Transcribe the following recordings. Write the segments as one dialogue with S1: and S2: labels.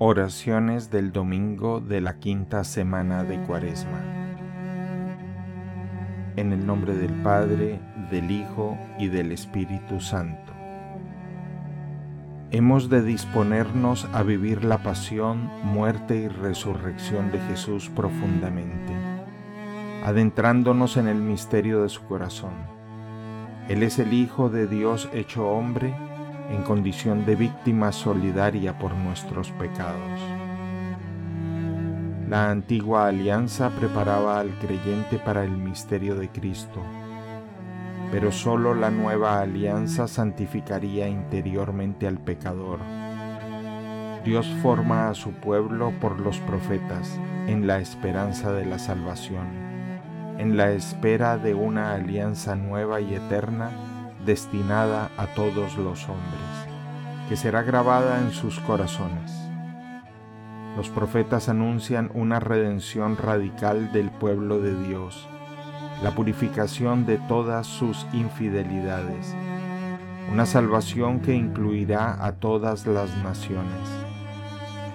S1: Oraciones del domingo de la quinta semana de Cuaresma. En el nombre del Padre, del Hijo y del Espíritu Santo. Hemos de disponernos a vivir la pasión, muerte y resurrección de Jesús profundamente, adentrándonos en el misterio de su corazón. Él es el Hijo de Dios hecho hombre, en condición de víctima solidaria por nuestros pecados. La antigua alianza preparaba al creyente para el misterio de Cristo, pero sólo la nueva alianza santificaría interiormente al pecador. Dios forma a su pueblo por los profetas en la esperanza de la salvación, en la espera de una alianza nueva y eterna destinada a todos los hombres, que será grabada en sus corazones. Los profetas anuncian una redención radical del pueblo de Dios, la purificación de todas sus infidelidades, una salvación que incluirá a todas las naciones.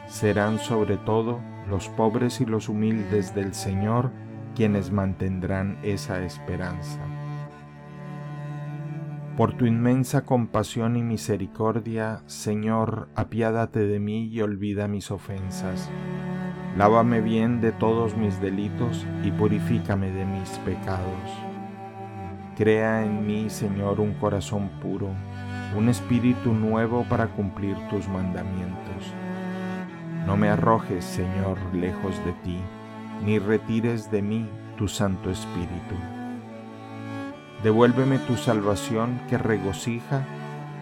S1: Serán sobre todo los pobres y los humildes del Señor quienes mantendrán esa esperanza. Por tu inmensa compasión y misericordia, Señor, apiádate de mí y olvida mis ofensas. Lávame bien de todos mis delitos y purifícame de mis pecados. Crea en mí, Señor, un corazón puro, un espíritu nuevo para cumplir tus mandamientos. No me arrojes, Señor, lejos de ti, ni retires de mí tu Santo Espíritu. Devuélveme tu salvación que regocija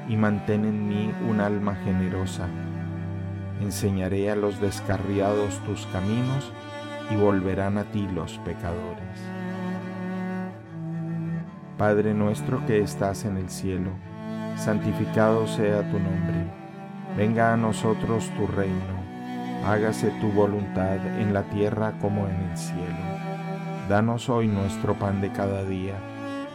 S1: y mantén en mí un alma generosa. Enseñaré a los descarriados tus caminos y volverán a ti los pecadores. Padre nuestro que estás en el cielo, santificado sea tu nombre. Venga a nosotros tu reino. Hágase tu voluntad en la tierra como en el cielo. Danos hoy nuestro pan de cada día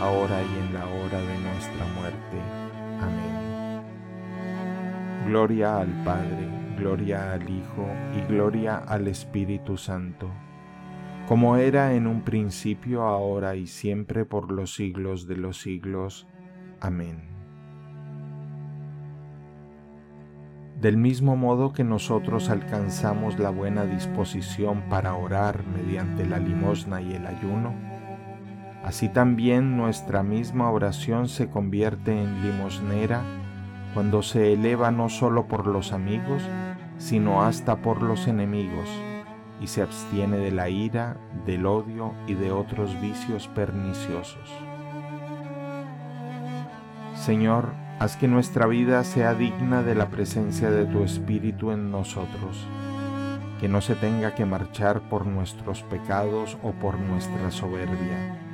S1: ahora y en la hora de nuestra muerte. Amén. Gloria al Padre, gloria al Hijo y gloria al Espíritu Santo, como era en un principio, ahora y siempre por los siglos de los siglos. Amén. Del mismo modo que nosotros alcanzamos la buena disposición para orar mediante la limosna y el ayuno, Así también nuestra misma oración se convierte en limosnera cuando se eleva no solo por los amigos, sino hasta por los enemigos, y se abstiene de la ira, del odio y de otros vicios perniciosos. Señor, haz que nuestra vida sea digna de la presencia de tu Espíritu en nosotros, que no se tenga que marchar por nuestros pecados o por nuestra soberbia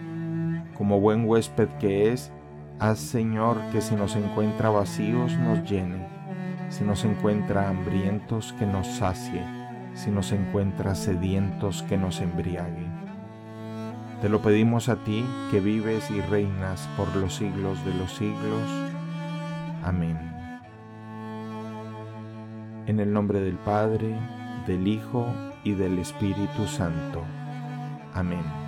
S1: como buen huésped que es, haz Señor que si nos encuentra vacíos nos llene, si nos encuentra hambrientos que nos sacie, si nos encuentra sedientos que nos embriague. Te lo pedimos a ti que vives y reinas por los siglos de los siglos. Amén. En el nombre del Padre, del Hijo y del Espíritu Santo. Amén.